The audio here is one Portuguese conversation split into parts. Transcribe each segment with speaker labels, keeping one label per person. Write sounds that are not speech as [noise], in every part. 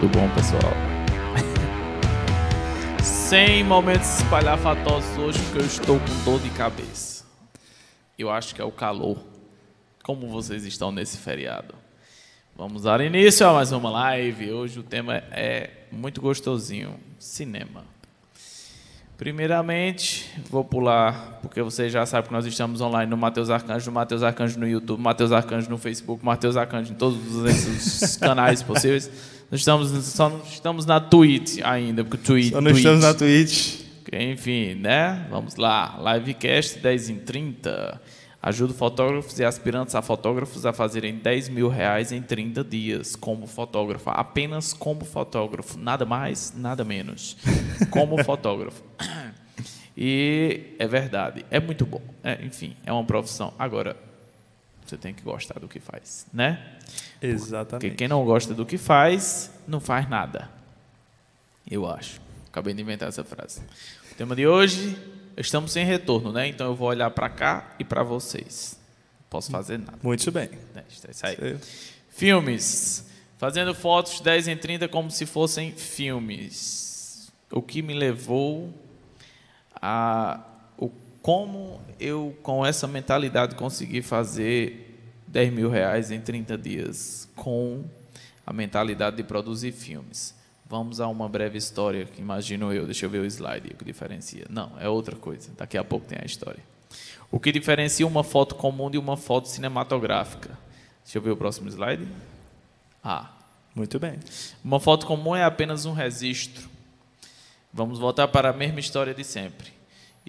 Speaker 1: Tudo bom, pessoal? Sem momentos espalhafatosos hoje, porque eu estou com dor de cabeça. Eu acho que é o calor. Como vocês estão nesse feriado? Vamos dar início a mais uma live. Hoje o tema é muito gostosinho: cinema. Primeiramente, vou pular, porque vocês já sabem que nós estamos online no Mateus Arcanjo, no Mateus Arcanjo no YouTube, Mateus Arcanjo no Facebook, Mateus Arcanjo em todos esses [laughs] canais possíveis. Nós estamos, só não estamos na Twitch ainda, porque Twitch.
Speaker 2: Só não estamos na Twitch.
Speaker 1: Enfim, né? Vamos lá. Livecast 10 em 30. Ajuda fotógrafos e aspirantes a fotógrafos a fazerem 10 mil reais em 30 dias como fotógrafo. Apenas como fotógrafo. Nada mais, nada menos. [laughs] Como fotógrafo. E é verdade. É muito bom. É, enfim, é uma profissão. Agora, você tem que gostar do que faz, né?
Speaker 2: Exatamente.
Speaker 1: Porque quem não gosta do que faz, não faz nada. Eu acho. Acabei de inventar essa frase. O tema de hoje, estamos sem retorno, né? Então eu vou olhar para cá e para vocês. Não posso fazer nada.
Speaker 2: Muito bem.
Speaker 1: É, isso aí. Filmes. Fazendo fotos 10 em 30 como se fossem filmes. O que me levou a como eu, com essa mentalidade, consegui fazer 10 mil reais em 30 dias com a mentalidade de produzir filmes. Vamos a uma breve história que imagino eu. Deixa eu ver o slide, o que diferencia. Não, é outra coisa. Daqui a pouco tem a história. O que diferencia uma foto comum de uma foto cinematográfica? Deixa eu ver o próximo slide. Ah.
Speaker 2: Muito bem.
Speaker 1: Uma foto comum é apenas um registro. Vamos voltar para a mesma história de sempre.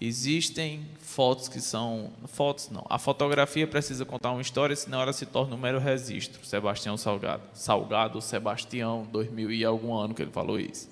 Speaker 1: Existem fotos que são. Fotos não. A fotografia precisa contar uma história, senão ela se torna um mero registro. Sebastião Salgado. Salgado, Sebastião, 2000 e algum ano que ele falou isso.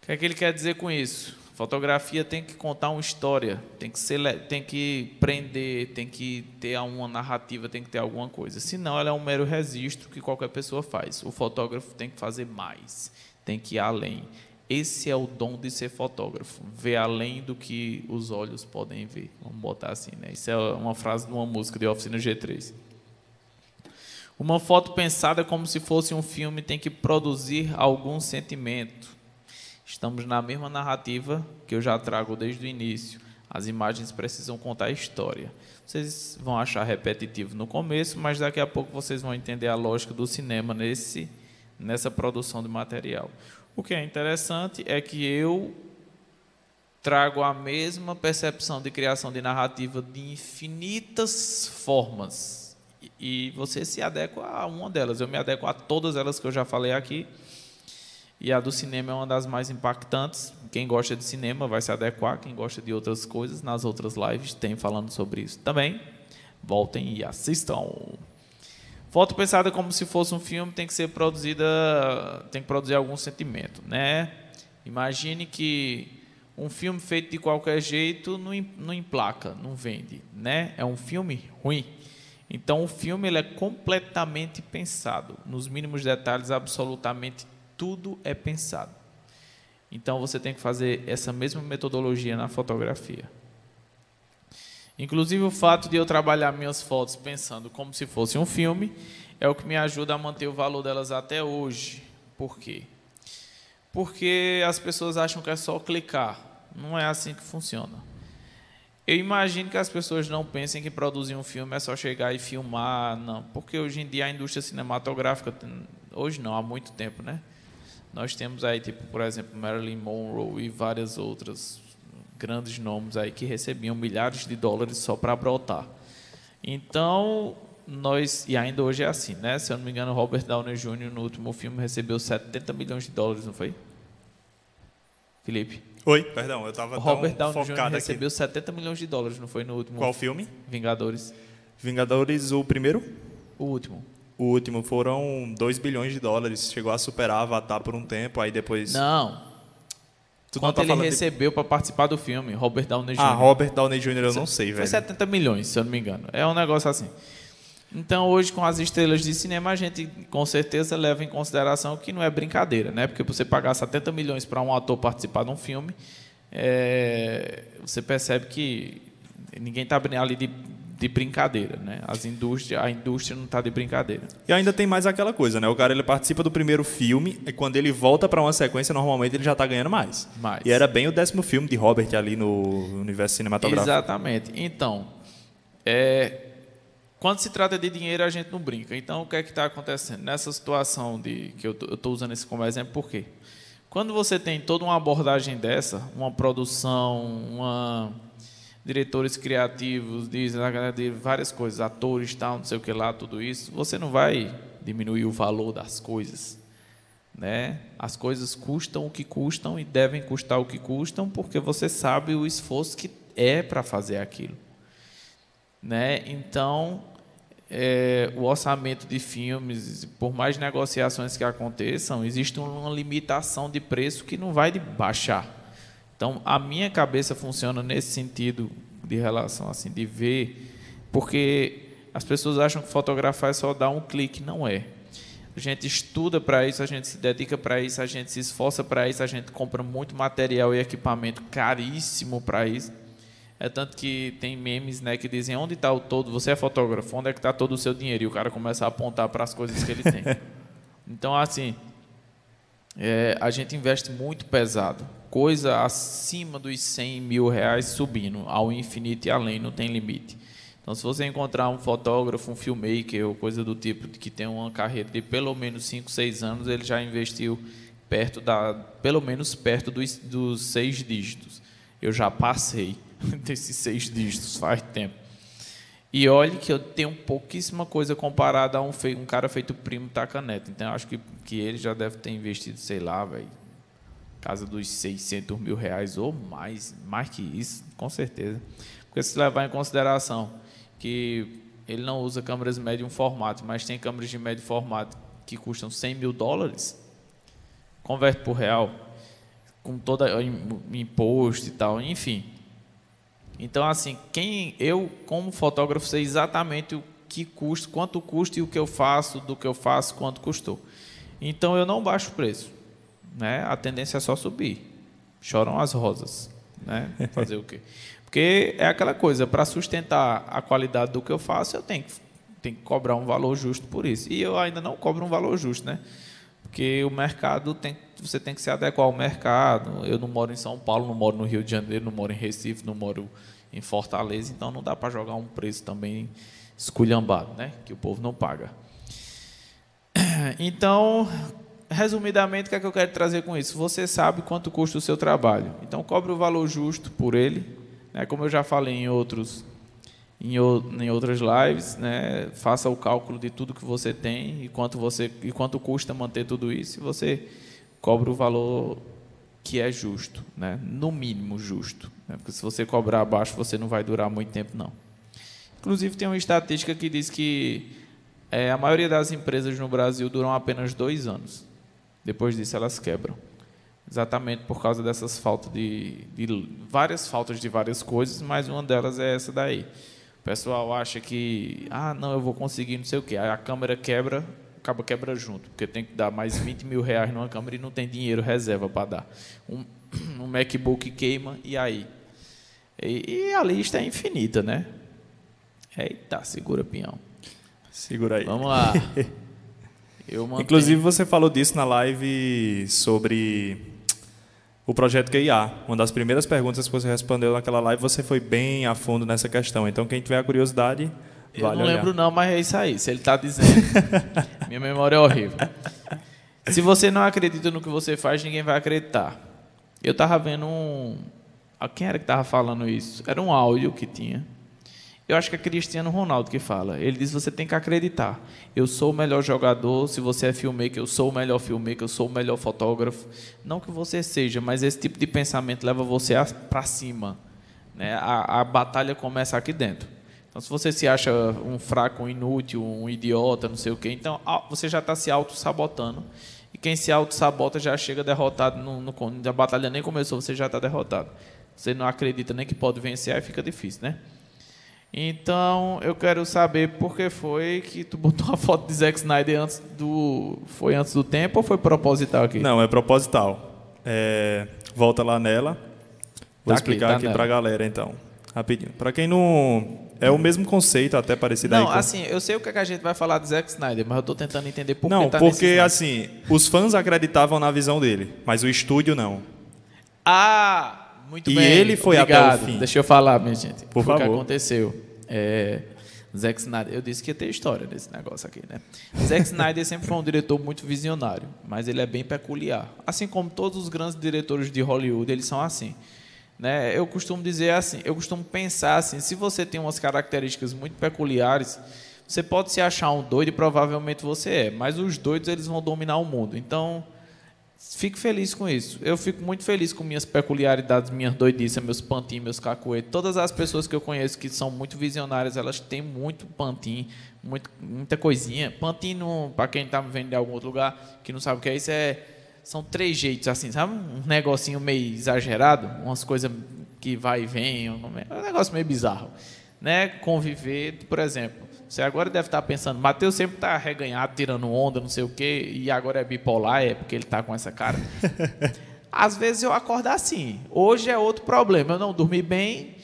Speaker 1: O que é que ele quer dizer com isso? Fotografia tem que contar uma história, tem que, ser, tem que prender, tem que ter uma narrativa, tem que ter alguma coisa. Senão, ela é um mero registro que qualquer pessoa faz. O fotógrafo tem que fazer mais, tem que ir além. Esse é o dom de ser fotógrafo, ver além do que os olhos podem ver. Vamos botar assim, né? Isso é uma frase de uma música de Oficina G3. Uma foto pensada como se fosse um filme tem que produzir algum sentimento. Estamos na mesma narrativa que eu já trago desde o início. As imagens precisam contar a história. Vocês vão achar repetitivo no começo, mas daqui a pouco vocês vão entender a lógica do cinema nesse, nessa produção de material. O que é interessante é que eu trago a mesma percepção de criação de narrativa de infinitas formas. E você se adequa a uma delas. Eu me adequo a todas elas que eu já falei aqui. E a do cinema é uma das mais impactantes. Quem gosta de cinema vai se adequar. Quem gosta de outras coisas, nas outras lives tem falando sobre isso também. Voltem e assistam. Foto pensada como se fosse um filme tem que ser produzida, tem que produzir algum sentimento, né? Imagine que um filme feito de qualquer jeito não, não emplaca, não vende, né? É um filme ruim. Então o filme ele é completamente pensado, nos mínimos detalhes, absolutamente tudo é pensado. Então você tem que fazer essa mesma metodologia na fotografia. Inclusive, o fato de eu trabalhar minhas fotos pensando como se fosse um filme é o que me ajuda a manter o valor delas até hoje. Por quê? Porque as pessoas acham que é só clicar. Não é assim que funciona. Eu imagino que as pessoas não pensem que produzir um filme é só chegar e filmar, não. Porque hoje em dia a indústria cinematográfica, hoje não, há muito tempo, né? Nós temos aí, tipo, por exemplo, Marilyn Monroe e várias outras grandes nomes aí que recebiam milhares de dólares só para brotar. Então, nós, e ainda hoje é assim, né? Se eu não me engano, Robert Downey Jr. no último filme recebeu 70 milhões de dólares, não foi? Felipe?
Speaker 2: Oi, perdão, eu estava
Speaker 1: Robert Downey Jr. recebeu 70 milhões de dólares, não foi no último?
Speaker 2: Qual filme?
Speaker 1: Vingadores.
Speaker 2: Vingadores, o primeiro?
Speaker 1: O último.
Speaker 2: O último foram 2 bilhões de dólares, chegou a superar Avatar por um tempo, aí depois
Speaker 1: Não, Tu Quanto tá ele recebeu de... para participar do filme, Robert Downey Jr.
Speaker 2: Ah, Robert Downey Jr. eu não sei, velho.
Speaker 1: Foi 70 milhões, se eu não me engano. É um negócio assim. Então, hoje, com as estrelas de cinema, a gente com certeza leva em consideração que não é brincadeira, né? Porque você pagar 70 milhões para um ator participar de um filme, é... você percebe que ninguém está ali de, de brincadeira, né? As indústria, a indústria não está de brincadeira.
Speaker 2: E ainda tem mais aquela coisa, né? O cara ele participa do primeiro filme e quando ele volta para uma sequência, normalmente ele já está ganhando mais.
Speaker 1: mais.
Speaker 2: E era bem o décimo filme de Robert ali no universo cinematográfico.
Speaker 1: Exatamente. Então, é, quando se trata de dinheiro, a gente não brinca. Então, o que é que está acontecendo? Nessa situação de que eu estou usando esse como exemplo, por quê? Quando você tem toda uma abordagem dessa, uma produção, uma diretores criativos, dizem várias coisas, atores, tal, não sei o que lá, tudo isso, você não vai diminuir o valor das coisas, né? As coisas custam o que custam e devem custar o que custam, porque você sabe o esforço que é para fazer aquilo, né? Então, é, o orçamento de filmes, por mais negociações que aconteçam, existe uma limitação de preço que não vai baixar. Então, a minha cabeça funciona nesse sentido de relação assim, de ver, porque as pessoas acham que fotografar é só dar um clique, não é. A gente estuda para isso, a gente se dedica para isso, a gente se esforça para isso, a gente compra muito material e equipamento caríssimo para isso. É tanto que tem memes né, que dizem onde está o todo, você é fotógrafo, onde é que está todo o seu dinheiro? E o cara começa a apontar para as coisas que ele tem. [laughs] Então, assim, é, a gente investe muito pesado coisa acima dos 100 mil reais subindo ao infinito e além, não tem limite. Então, se você encontrar um fotógrafo, um filmmaker ou coisa do tipo que tem uma carreira de pelo menos 5, 6 anos, ele já investiu perto da, pelo menos perto dos, dos seis dígitos. Eu já passei [laughs] desses seis dígitos faz tempo. E olhe que eu tenho pouquíssima coisa comparada a um, um cara feito primo Tacaneta. Então, acho que, que ele já deve ter investido, sei lá, velho, casa dos 600 mil reais ou mais, mais que isso, com certeza. Porque se levar em consideração que ele não usa câmeras médio formato, mas tem câmeras de médio formato que custam 100 mil dólares, converte por real, com todo imposto e tal, enfim. Então, assim, quem eu, como fotógrafo, sei exatamente o que custa, quanto custa e o que eu faço, do que eu faço, quanto custou. Então, eu não baixo o preço né, a tendência é só subir. Choram as rosas. Né? [laughs] Fazer o quê? Porque é aquela coisa, para sustentar a qualidade do que eu faço, eu tenho que, tenho que cobrar um valor justo por isso. E eu ainda não cobro um valor justo, né? Porque o mercado tem, você tem que se adequar ao mercado. Eu não moro em São Paulo, não moro no Rio de Janeiro, não moro em Recife, não moro em Fortaleza, então não dá para jogar um preço também esculhambado, né? Que o povo não paga. Então, resumidamente, o que é que eu quero trazer com isso? Você sabe quanto custa o seu trabalho. Então, cobre o valor justo por ele. Né? Como eu já falei em, outros, em, em outras lives, né? faça o cálculo de tudo que você tem e quanto, você, e quanto custa manter tudo isso. E você cobre o valor que é justo, né? no mínimo justo. Né? Porque se você cobrar abaixo, você não vai durar muito tempo, não. Inclusive, tem uma estatística que diz que é, a maioria das empresas no Brasil duram apenas dois anos. Depois disso, elas quebram. Exatamente por causa dessas faltas de, de várias faltas de várias coisas, mas uma delas é essa daí. Pessoal acha que, ah, não, eu vou conseguir não sei o quê. Aí a câmera quebra, acaba quebra junto, porque tem que dar mais 20 mil reais numa câmera e não tem dinheiro reserva para dar. Um, [clears throat] um MacBook queima, e aí? E, e, a lista é infinita, né? Eita, segura, pinhão.
Speaker 2: Segura aí.
Speaker 1: Vamos lá. [laughs]
Speaker 2: Inclusive, você falou disso na live sobre o projeto QIA. Uma das primeiras perguntas que você respondeu naquela live, você foi bem a fundo nessa questão. Então, quem tiver a curiosidade,
Speaker 1: eu
Speaker 2: vale
Speaker 1: não
Speaker 2: olhar.
Speaker 1: lembro não, mas é isso aí. Se ele está dizendo, [laughs] minha memória é horrível. Se você não acredita no que você faz, ninguém vai acreditar. Eu estava vendo um... Quem era que estava falando isso? Era um áudio que tinha eu acho que é Cristiano Ronaldo que fala. Ele diz: você tem que acreditar. Eu sou o melhor jogador. Se você é filmmaker, eu sou o melhor filmmaker. Eu sou o melhor fotógrafo. Não que você seja, mas esse tipo de pensamento leva você para cima. Né? A, a, batalha começa aqui dentro. Então, se você se acha um fraco, um inútil, um idiota, não sei o quê, então você já está se auto-sabotando. E quem se auto-sabota já chega derrotado. No, no, a batalha nem começou, você já está derrotado. Você não acredita nem que pode vencer, aí fica difícil, né? Então, eu quero saber por que foi que tu botou a foto de Zack Snyder antes do. Foi antes do tempo ou foi proposital aqui?
Speaker 2: Não, é proposital. É... Volta lá nela. Vou tá explicar aqui, tá aqui para a galera, então. rapidinho. Para quem não. É o mesmo conceito, até parecido
Speaker 1: Não,
Speaker 2: aí. com-
Speaker 1: assim, eu sei o que, é que a gente vai falar do Zack Snyder, mas eu tô tentando entender por
Speaker 2: Não,
Speaker 1: que tá
Speaker 2: porque
Speaker 1: nesse
Speaker 2: assim, os fãs acreditavam na visão dele, mas o estúdio não.
Speaker 1: Ah, muito
Speaker 2: E
Speaker 1: bem.
Speaker 2: ele foi até o
Speaker 1: obrigado.
Speaker 2: fim.
Speaker 1: Deixa eu falar, minha gente.
Speaker 2: Por
Speaker 1: Foi O que
Speaker 2: favor.
Speaker 1: aconteceu? É, Zack Snyder, eu disse que ia ter história nesse negócio aqui, né? Zack Snyder sempre foi um diretor muito visionário, mas ele é bem peculiar. Assim como todos os grandes diretores de Hollywood, eles são assim. Né? Eu costumo dizer assim, eu costumo pensar assim, se você tem umas características muito peculiares, você pode se achar um doido e provavelmente você é, mas os doidos eles vão dominar o mundo. Então, Fico feliz com isso. Eu fico muito feliz com minhas peculiaridades, minhas doidices, meus pantinhos, meus cacuetes. Todas as pessoas que eu conheço que são muito visionárias, elas têm muito pantim, muito, muita coisinha. Pantim, para quem está me vendo de algum outro lugar, que não sabe o que é isso, é, são três jeitos, assim, sabe? Um negocinho meio exagerado, umas coisas que vai e vem, um negócio meio bizarro. Né? Conviver, por exemplo, você agora deve estar pensando, Matheus sempre está reganhado, tirando onda, não sei o quê, e agora é bipolar, é porque ele está com essa cara. [laughs] Às vezes eu acordo assim. Hoje é outro problema. Eu não dormi bem,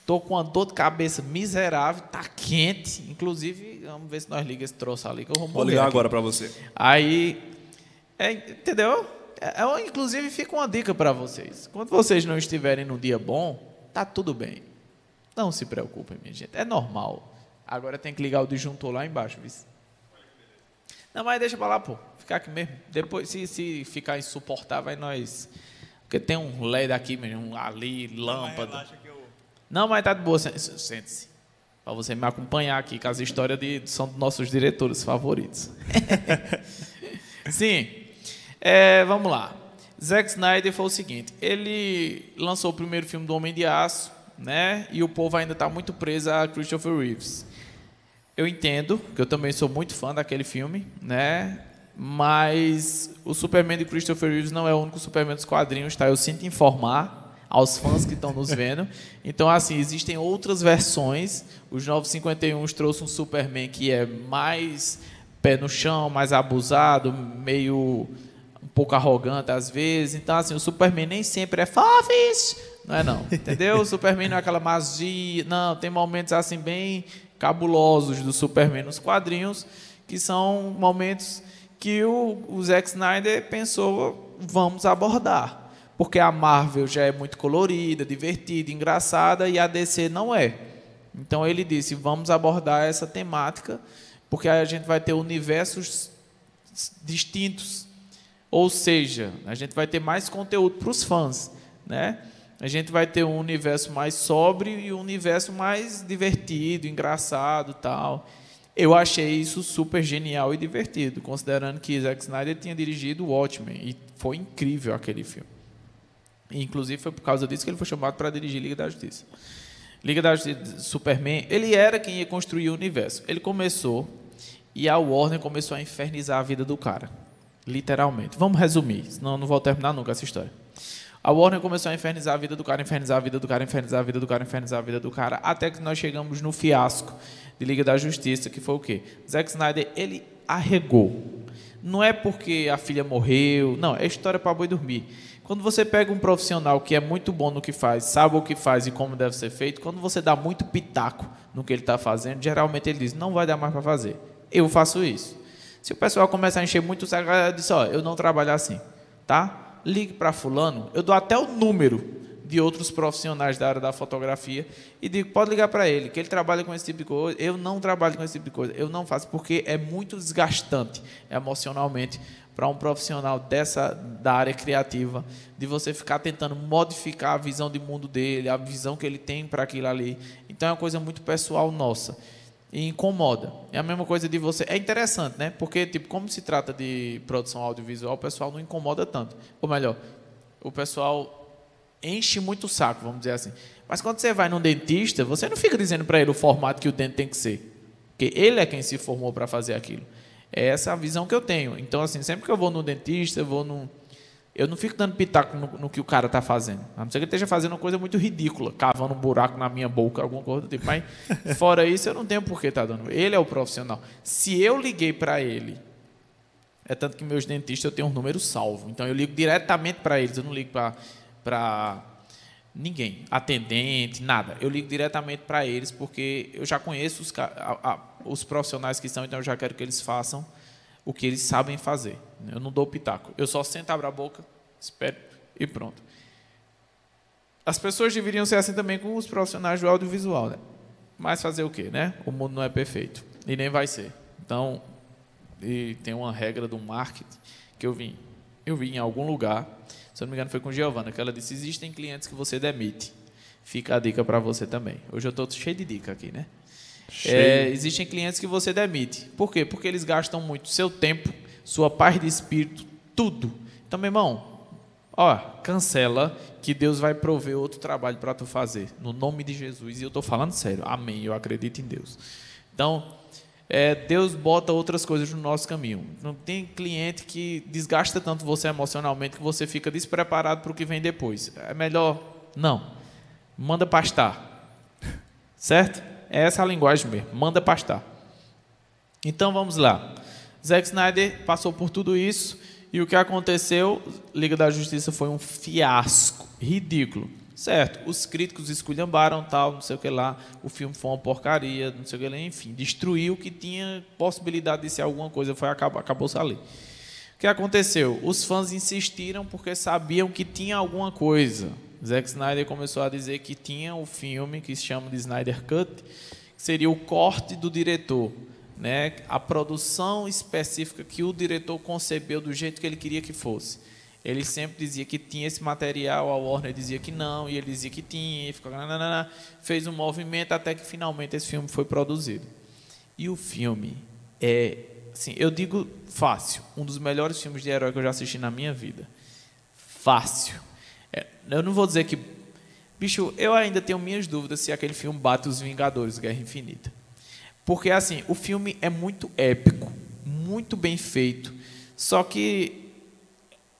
Speaker 1: estou com uma dor de cabeça miserável, está quente. Inclusive, vamos ver se nós ligamos esse troço ali, que eu vou
Speaker 2: Vou ligar
Speaker 1: aqui.
Speaker 2: agora para você.
Speaker 1: Aí, é, entendeu? É, é, inclusive, fica uma dica para vocês. Quando vocês não estiverem num dia bom, tá tudo bem. Não se preocupem, minha gente. É normal. Agora tem que ligar o disjuntor lá embaixo, viu? Não, mas deixa pra lá, pô. Ficar aqui mesmo. Depois, se, se ficar insuportável, aí nós. Porque tem um LED aqui, mesmo, um ali, lâmpada. Não, mas tá de boa. sente- Sente-se. Para você me acompanhar aqui, que as histórias de, são dos nossos diretores favoritos. [laughs] Sim. É, vamos lá. Zack Snyder foi o seguinte: ele lançou o primeiro filme do Homem de Aço, né? E o povo ainda está muito preso a Christopher Reeves. Eu entendo, que eu também sou muito fã daquele filme, né? Mas o Superman de Christopher Reeves não é o único Superman dos quadrinhos, tá? Eu sinto informar aos fãs que estão nos vendo. [laughs] Então, assim, existem outras versões. Os 951 trouxe um Superman que é mais pé no chão, mais abusado, meio um pouco arrogante às vezes. Então, assim, o Superman nem sempre é fofis, não é não, entendeu? O Superman não é aquela magia, não, tem momentos assim bem cabulosos do Superman nos quadrinhos, que são momentos que o, o Zack Snyder pensou, vamos abordar. Porque a Marvel já é muito colorida, divertida, engraçada, e a DC não é. Então ele disse, vamos abordar essa temática, porque a gente vai ter universos distintos. Ou seja, a gente vai ter mais conteúdo para os fãs, né? A gente vai ter um universo mais sóbrio e um universo mais divertido, engraçado, tal. Eu achei isso super genial e divertido, considerando que Zack Snyder tinha dirigido Watchmen e foi incrível aquele filme. Inclusive foi por causa disso que ele foi chamado para dirigir Liga da Justiça. Liga da Justiça, Superman, ele era quem ia construir o universo. Ele começou e a Warner começou a infernizar a vida do cara. Literalmente. Vamos resumir, senão eu não vou terminar nunca essa história. A Warner começou a infernizar a vida do cara, infernizar a vida do cara, infernizar a vida do cara, infernizar a vida do cara, até que nós chegamos no fiasco de Liga da Justiça, que foi o quê? Zack Snyder, ele arregou. Não é porque a filha morreu, não, é história para boi dormir. Quando você pega um profissional que é muito bom no que faz, sabe o que faz e como deve ser feito, quando você dá muito pitaco no que ele está fazendo, geralmente ele diz, não vai dar mais para fazer. Eu faço isso. Se o pessoal começar a encher muito o saco, eu disse, ó, eu não trabalho assim, tá? Ligue para fulano, eu dou até o número de outros profissionais da área da fotografia e digo, pode ligar para ele, que ele trabalha com esse tipo de coisa. Eu não trabalho com esse tipo de coisa, eu não faço porque é muito desgastante emocionalmente para um profissional dessa da área criativa, de você ficar tentando modificar a visão de mundo dele, a visão que ele tem para aquilo ali. Então é uma coisa muito pessoal nossa e incomoda. É a mesma coisa de você. É interessante, né? Porque tipo, como se trata de produção audiovisual, o pessoal não incomoda tanto. Ou melhor, o pessoal enche muito o saco, vamos dizer assim. Mas quando você vai num dentista, você não fica dizendo para ele o formato que o dente tem que ser, porque ele é quem se formou para fazer aquilo. É essa a visão que eu tenho. Então, assim, sempre que eu vou no dentista, eu vou no. Eu não fico dando pitaco no, no que o cara está fazendo. A não ser que ele esteja fazendo uma coisa muito ridícula, cavando um buraco na minha boca, alguma coisa do tipo. Mas, [laughs] fora isso, eu não tenho por que estar dando. Ele é o profissional. Se eu liguei para ele, é tanto que meus dentistas eu tenho um número salvo. Então, eu ligo diretamente para eles, eu não ligo para Ninguém. Atendente, nada. Eu ligo diretamente para eles porque eu já conheço os, a, a, os profissionais que estão, então eu já quero que eles façam o que eles sabem fazer. Eu não dou pitaco. Eu só sento, abro a boca, espero e pronto. As pessoas deveriam ser assim também com os profissionais do audiovisual, né? Mas fazer o quê, né? O mundo não é perfeito e nem vai ser. Então, tem uma regra do marketing que eu vi, eu vi em algum lugar, se eu não me engano foi com Giovana, que ela disse: existem clientes que você demite. Fica a dica para você também. Hoje eu estou cheio de dica aqui, né? É, existem clientes que você demite. Por quê? Porque eles gastam muito seu tempo, sua paz de espírito, tudo. Então, meu irmão, ó, cancela que Deus vai prover outro trabalho para tu fazer, no nome de Jesus. E eu estou falando sério. Amém. Eu acredito em Deus. Então, é, Deus bota outras coisas no nosso caminho. Não tem cliente que desgasta tanto você emocionalmente que você fica despreparado para o que vem depois. É melhor não. Manda pastar. Certo? É essa a linguagem mesmo. Manda pastar. Então vamos lá. Zack Snyder passou por tudo isso e o que aconteceu? Liga da Justiça foi um fiasco, ridículo. Certo, os críticos esculhambaram, tal, não sei o que lá, o filme foi uma porcaria, não sei o que lá, enfim, destruiu o que tinha possibilidade de ser alguma coisa, foi acabou, acabou ali. O que aconteceu? Os fãs insistiram porque sabiam que tinha alguma coisa. Zack Snyder começou a dizer que tinha o filme que se chama de Snyder Cut, que seria o corte do diretor, né? A produção específica que o diretor concebeu do jeito que ele queria que fosse. Ele sempre dizia que tinha esse material, a Warner dizia que não, e ele dizia que tinha, e ficou, nanana, fez um movimento até que finalmente esse filme foi produzido. E o filme é, assim, eu digo fácil, um dos melhores filmes de herói que eu já assisti na minha vida. Fácil eu não vou dizer que. Bicho, eu ainda tenho minhas dúvidas se aquele filme bate os Vingadores Guerra Infinita. Porque, assim, o filme é muito épico, muito bem feito. Só que,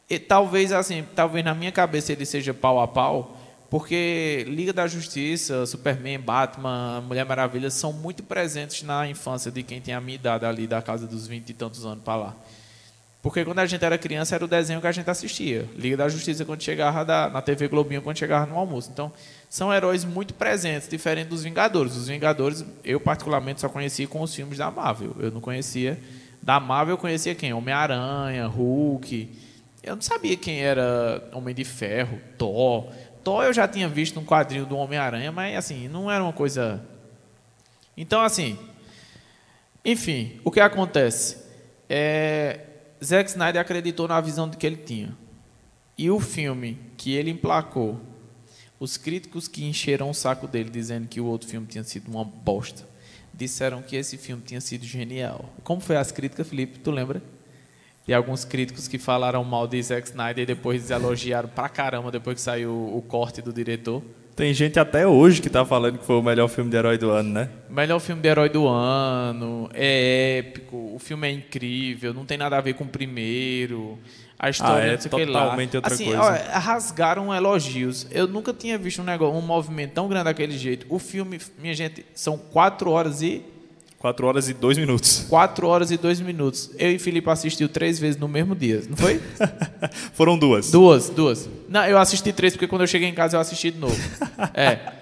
Speaker 1: e, talvez, assim, talvez na minha cabeça ele seja pau a pau, porque Liga da Justiça, Superman, Batman, Mulher Maravilha são muito presentes na infância de quem tem a minha idade ali, da casa dos 20 e tantos anos para lá. Porque quando a gente era criança, era o desenho que a gente assistia. Liga da Justiça, quando chegava da, na TV Globinho, quando chegava no almoço. Então, são heróis muito presentes, diferente dos Vingadores. Os Vingadores, eu particularmente só conhecia com os filmes da Marvel. Eu não conhecia. Da Marvel, eu conhecia quem? Homem-Aranha, Hulk. Eu não sabia quem era Homem de Ferro, Thor. Thor eu já tinha visto um quadrinho do Homem-Aranha, mas, assim, não era uma coisa. Então, assim. Enfim, o que acontece? É Zack Snyder acreditou na visão que ele tinha. E o filme que ele emplacou, os críticos que encheram o saco dele dizendo que o outro filme tinha sido uma bosta, disseram que esse filme tinha sido genial. Como foi as críticas, Felipe? Tu lembra? E alguns críticos que falaram mal de Zack Snyder e depois elogiaram pra caramba depois que saiu o corte do diretor.
Speaker 2: Tem gente até hoje que tá falando que foi o melhor filme de herói do ano, né?
Speaker 1: Melhor filme de herói do ano, é épico, o filme é incrível, não tem nada a ver com o primeiro. A história,
Speaker 2: ah, é totalmente outra
Speaker 1: assim,
Speaker 2: coisa.
Speaker 1: Ó, rasgaram elogios. Eu nunca tinha visto um negócio, um movimento tão grande daquele jeito. O filme, minha gente, são quatro horas e
Speaker 2: 4 horas e 2 minutos.
Speaker 1: 4 horas e 2 minutos. Eu e Felipe assistiu três vezes no mesmo dia, não foi? [laughs]
Speaker 2: Foram duas.
Speaker 1: Duas, duas. Não, eu assisti três porque quando eu cheguei em casa eu assisti de novo. [laughs] é.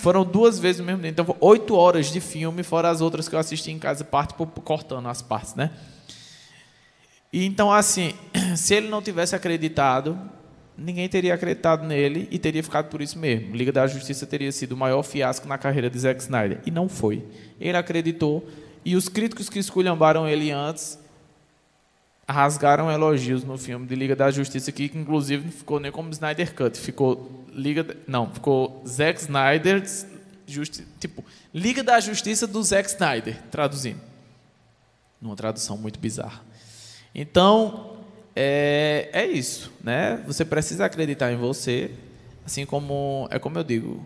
Speaker 1: Foram duas vezes no mesmo dia. Então, oito horas de filme, fora as outras que eu assisti em casa, parte por, cortando as partes, né? E então, assim, [clears throat] se ele não tivesse acreditado, ninguém teria acreditado nele e teria ficado por isso mesmo. Liga da Justiça teria sido o maior fiasco na carreira de Zack Snyder. E não foi. Ele acreditou. E os críticos que esculhambaram ele antes rasgaram elogios no filme de Liga da Justiça, que inclusive não ficou nem como Snyder Cut, ficou Liga, não, ficou Zack Snyder, justi, tipo Liga da Justiça do Zack Snyder, traduzindo, numa tradução muito bizarra. Então é, é isso, né? Você precisa acreditar em você, assim como é como eu digo,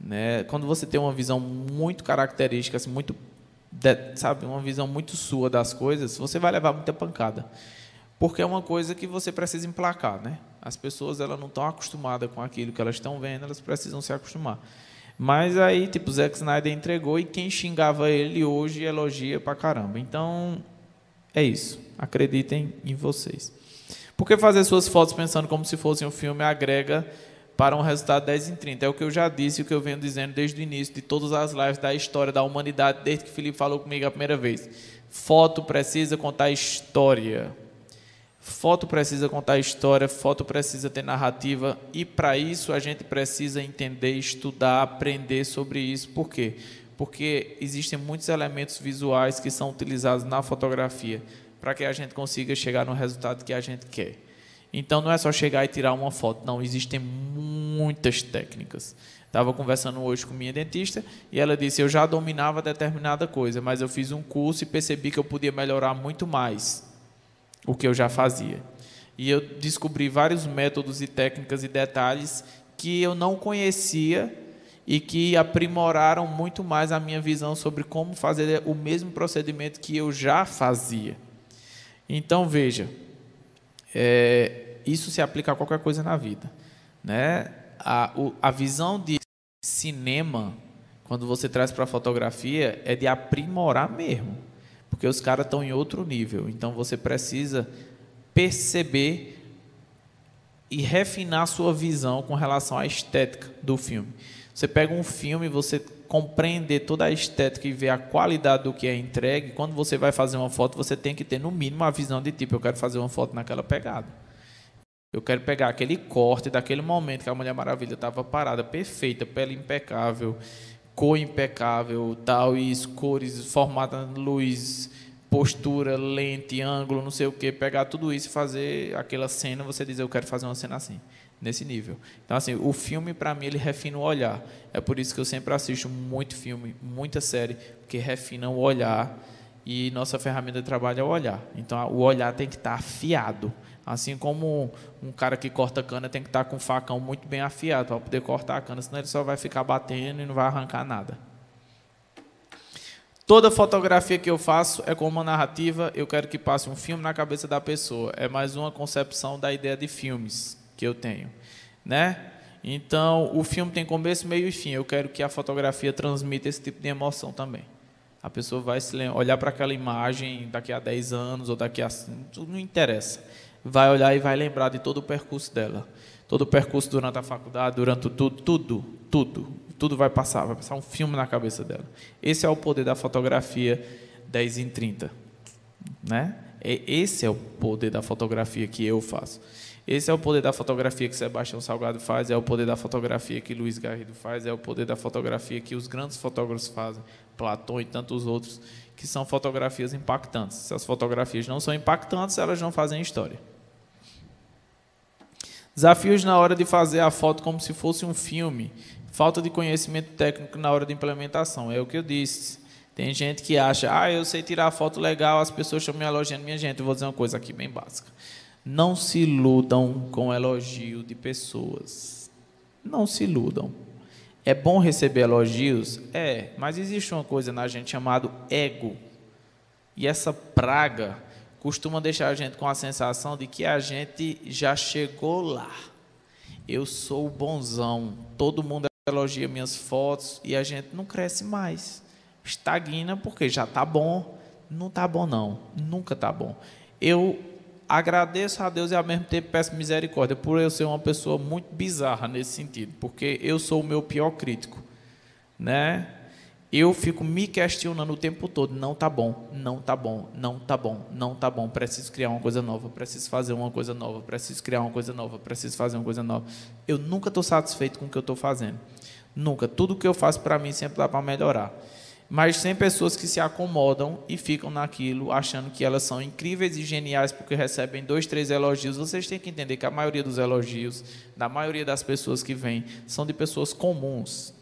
Speaker 1: né? Quando você tem uma visão muito característica, assim, muito, sabe, uma visão muito sua das coisas, você vai levar muita pancada, porque é uma coisa que você precisa emplacar, né? As pessoas elas não estão acostumadas com aquilo que elas estão vendo, elas precisam se acostumar. Mas aí, tipo, Zack Snyder entregou e quem xingava ele hoje elogia pra caramba. Então, é isso. Acreditem em vocês. Porque fazer suas fotos pensando como se fosse um filme agrega para um resultado 10 em 30. É o que eu já disse, o que eu venho dizendo desde o início de todas as lives da história da humanidade, desde que Felipe falou comigo a primeira vez. Foto precisa contar história. Foto precisa contar história, foto precisa ter narrativa e para isso a gente precisa entender, estudar, aprender sobre isso. Por quê? Porque existem muitos elementos visuais que são utilizados na fotografia para que a gente consiga chegar no resultado que a gente quer. Então não é só chegar e tirar uma foto, não, existem muitas técnicas. Estava conversando hoje com minha dentista e ela disse: Eu já dominava determinada coisa, mas eu fiz um curso e percebi que eu podia melhorar muito mais o que eu já fazia. E eu descobri vários métodos e técnicas e detalhes que eu não conhecia e que aprimoraram muito mais a minha visão sobre como fazer o mesmo procedimento que eu já fazia. Então veja, é, isso se aplica a qualquer coisa na vida, né? A, o, a visão de cinema, quando você traz para a fotografia, é de aprimorar mesmo porque os caras estão em outro nível. Então você precisa perceber e refinar sua visão com relação à estética do filme. Você pega um filme, você compreender toda a estética e ver a qualidade do que é entregue, quando você vai fazer uma foto, você tem que ter no mínimo a visão de tipo, eu quero fazer uma foto naquela pegada. Eu quero pegar aquele corte daquele momento que a Mulher Maravilha estava parada, perfeita, pele impecável, cor impecável, tal, e cores, formato, luz, postura, lente, ângulo, não sei o que, pegar tudo isso e fazer aquela cena, você dizer, eu quero fazer uma cena assim, nesse nível. Então, assim, o filme, para mim, ele refina o olhar. É por isso que eu sempre assisto muito filme, muita série, porque refina o olhar e nossa ferramenta de trabalho é o olhar. Então, o olhar tem que estar afiado. Assim como um cara que corta cana tem que estar com o facão muito bem afiado para poder cortar a cana, senão ele só vai ficar batendo e não vai arrancar nada. Toda fotografia que eu faço é como uma narrativa, eu quero que passe um filme na cabeça da pessoa. É mais uma concepção da ideia de filmes que eu tenho, né? Então, o filme tem começo, meio e fim. Eu quero que a fotografia transmita esse tipo de emoção também. A pessoa vai olhar para aquela imagem daqui a 10 anos ou daqui a. Não interessa vai olhar e vai lembrar de todo o percurso dela. Todo o percurso durante a faculdade, durante tudo, tudo, tudo. Tudo vai passar, vai passar um filme na cabeça dela. Esse é o poder da fotografia 10 em 30. Né? Esse é o poder da fotografia que eu faço. Esse é o poder da fotografia que Sebastião Salgado faz, é o poder da fotografia que Luiz Garrido faz, é o poder da fotografia que os grandes fotógrafos fazem, Platão e tantos outros, que são fotografias impactantes. Se as fotografias não são impactantes, elas não fazem história. Desafios na hora de fazer a foto como se fosse um filme. Falta de conhecimento técnico na hora de implementação. É o que eu disse. Tem gente que acha, ah, eu sei tirar foto legal, as pessoas estão me elogiando. Minha gente, eu vou dizer uma coisa aqui bem básica. Não se iludam com elogio de pessoas. Não se iludam. É bom receber elogios? É, mas existe uma coisa na gente chamada ego. E essa praga costuma deixar a gente com a sensação de que a gente já chegou lá. Eu sou bonzão, todo mundo elogia minhas fotos e a gente não cresce mais. Estagna porque já está bom, não está bom não, nunca está bom. Eu agradeço a Deus e ao mesmo tempo peço misericórdia por eu ser uma pessoa muito bizarra nesse sentido, porque eu sou o meu pior crítico, né? eu fico me questionando o tempo todo, não tá bom, não tá bom, não tá bom, não tá bom, preciso criar uma coisa nova, preciso fazer uma coisa nova, preciso criar uma coisa nova, preciso fazer uma coisa nova. Eu nunca estou satisfeito com o que eu estou fazendo. Nunca. Tudo que eu faço para mim sempre dá para melhorar. Mas tem pessoas que se acomodam e ficam naquilo, achando que elas são incríveis e geniais porque recebem dois, três elogios. Vocês têm que entender que a maioria dos elogios, da maioria das pessoas que vêm, são de pessoas comuns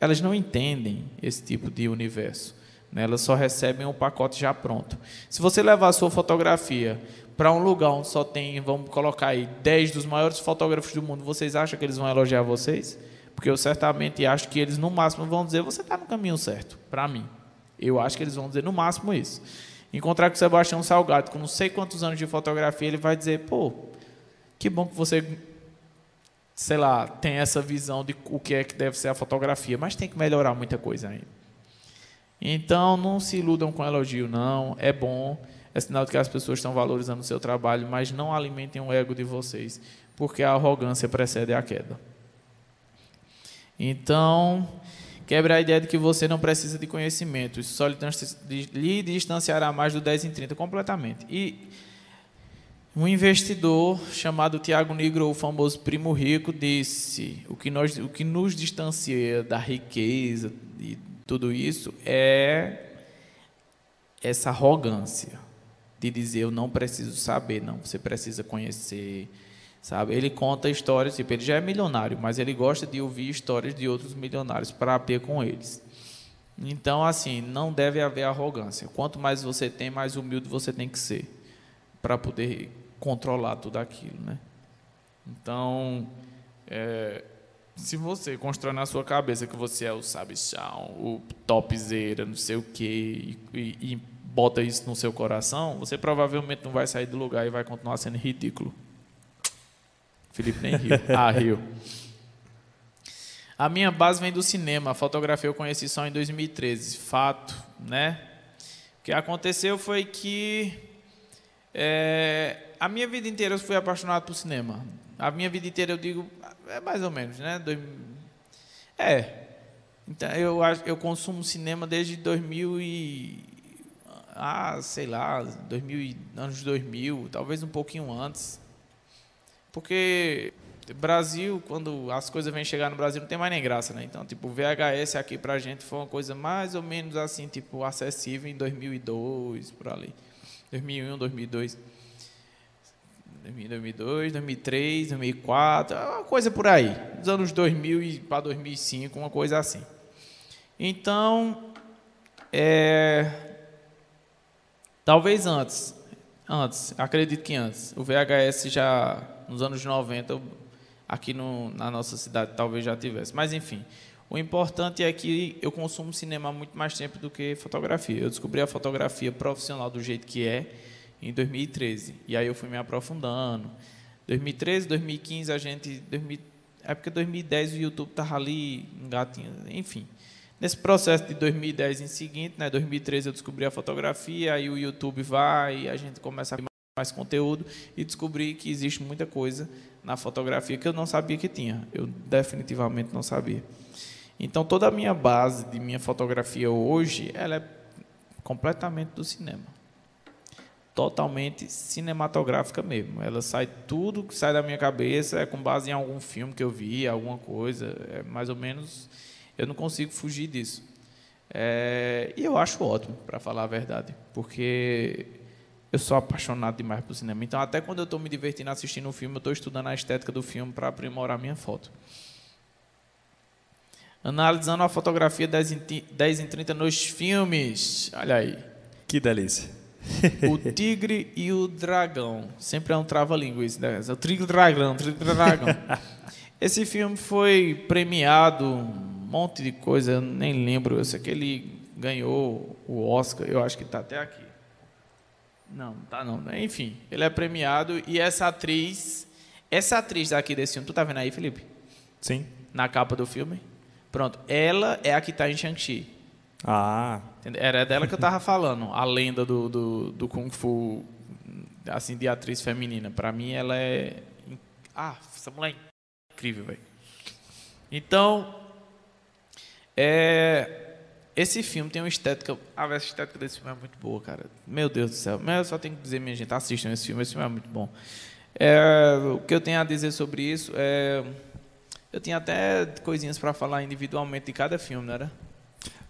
Speaker 1: elas não entendem esse tipo de universo. Né? Elas só recebem um pacote já pronto. Se você levar a sua fotografia para um lugar onde só tem, vamos colocar aí, 10 dos maiores fotógrafos do mundo, vocês acham que eles vão elogiar vocês? Porque eu certamente acho que eles, no máximo, vão dizer: você está no caminho certo, para mim. Eu acho que eles vão dizer, no máximo, isso. Encontrar com o Sebastião Salgado, com não sei quantos anos de fotografia, ele vai dizer: pô, que bom que você sei lá, tem essa visão de o que é que deve ser a fotografia, mas tem que melhorar muita coisa ainda. Então, não se iludam com elogio, não. É bom, é sinal de que as pessoas estão valorizando o seu trabalho, mas não alimentem o ego de vocês, porque a arrogância precede a queda. Então, quebre a ideia de que você não precisa de conhecimento. Isso só lhe distanciará mais do 10 em 30 completamente. E um investidor chamado Tiago Negro, o famoso primo rico, disse: o que, nós, o que nos distancia da riqueza e tudo isso é essa arrogância de dizer eu não preciso saber, não, você precisa conhecer, sabe? Ele conta histórias, tipo, ele já é milionário, mas ele gosta de ouvir histórias de outros milionários para aprender com eles. Então, assim, não deve haver arrogância. Quanto mais você tem, mais humilde você tem que ser para poder controlar tudo aquilo, né? Então, é, se você constrói na sua cabeça que você é o sabichão, o topzera, não sei o quê, e, e, e bota isso no seu coração, você provavelmente não vai sair do lugar e vai continuar sendo ridículo. Felipe nem riu. [laughs] Ah, riu. A minha base vem do cinema. A fotografia eu conheci só em 2013. Fato, né? O que aconteceu foi que é, a minha vida inteira eu fui apaixonado por cinema. A minha vida inteira eu digo, é mais ou menos, né? É. Então, eu, eu consumo cinema desde 2000 e... Ah, sei lá, 2000, anos 2000, talvez um pouquinho antes. Porque Brasil, quando as coisas vêm chegar no Brasil, não tem mais nem graça, né? Então, tipo, o VHS aqui pra gente foi uma coisa mais ou menos assim, tipo, acessível em 2002, por ali. 2001, 2002. 2002, 2003, 2004, uma coisa por aí. Dos anos 2000 para 2005, uma coisa assim. Então, é, talvez antes, antes, acredito que antes. O VHS já, nos anos 90, aqui no, na nossa cidade, talvez já tivesse. Mas, enfim, o importante é que eu consumo cinema muito mais tempo do que fotografia. Eu descobri a fotografia profissional do jeito que é em 2013. E aí eu fui me aprofundando. 2013, 2015 a gente, 2000, época 2010 o YouTube tava ali engatinho, enfim. Nesse processo de 2010 em seguinte, né, 2013 eu descobri a fotografia, aí o YouTube vai, a gente começa a mais conteúdo e descobri que existe muita coisa na fotografia que eu não sabia que tinha. Eu definitivamente não sabia. Então toda a minha base de minha fotografia hoje, ela é completamente do cinema totalmente cinematográfica mesmo. Ela sai tudo que sai da minha cabeça é com base em algum filme que eu vi, alguma coisa, é mais ou menos. Eu não consigo fugir disso. É, e eu acho ótimo, para falar a verdade, porque eu sou apaixonado demais por cinema. Então, até quando eu estou me divertindo assistindo um filme, eu estou estudando a estética do filme para aprimorar minha foto. Analisando a fotografia 10 em, 10 em 30 nos filmes. Olha aí.
Speaker 2: Que delícia [laughs]
Speaker 1: o tigre e o dragão. Sempre é um trava-língua isso, né? O tigre e o dragão, o tigre dragão. [laughs] Esse filme foi premiado, um monte de coisa, eu nem lembro. Eu sei que ele ganhou o Oscar, eu acho que está até aqui. Não, tá não. Enfim, ele é premiado e essa atriz, essa atriz daqui desse filme, tu tá vendo aí, Felipe?
Speaker 2: Sim.
Speaker 1: Na capa do filme? Pronto, ela é a que está em Shang-Chi.
Speaker 2: Ah.
Speaker 1: Era dela que eu tava falando, a lenda do, do, do Kung Fu, assim, de atriz feminina. Para mim, ela é. Ah, essa mulher é incrível, velho. Então, é, esse filme tem uma estética. Ah, a estética desse filme é muito boa, cara. Meu Deus do céu. Mas eu só tenho que dizer, minha gente, assistam esse filme, esse filme é muito bom. É, o que eu tenho a dizer sobre isso é. Eu tinha até coisinhas para falar individualmente de cada filme, não era?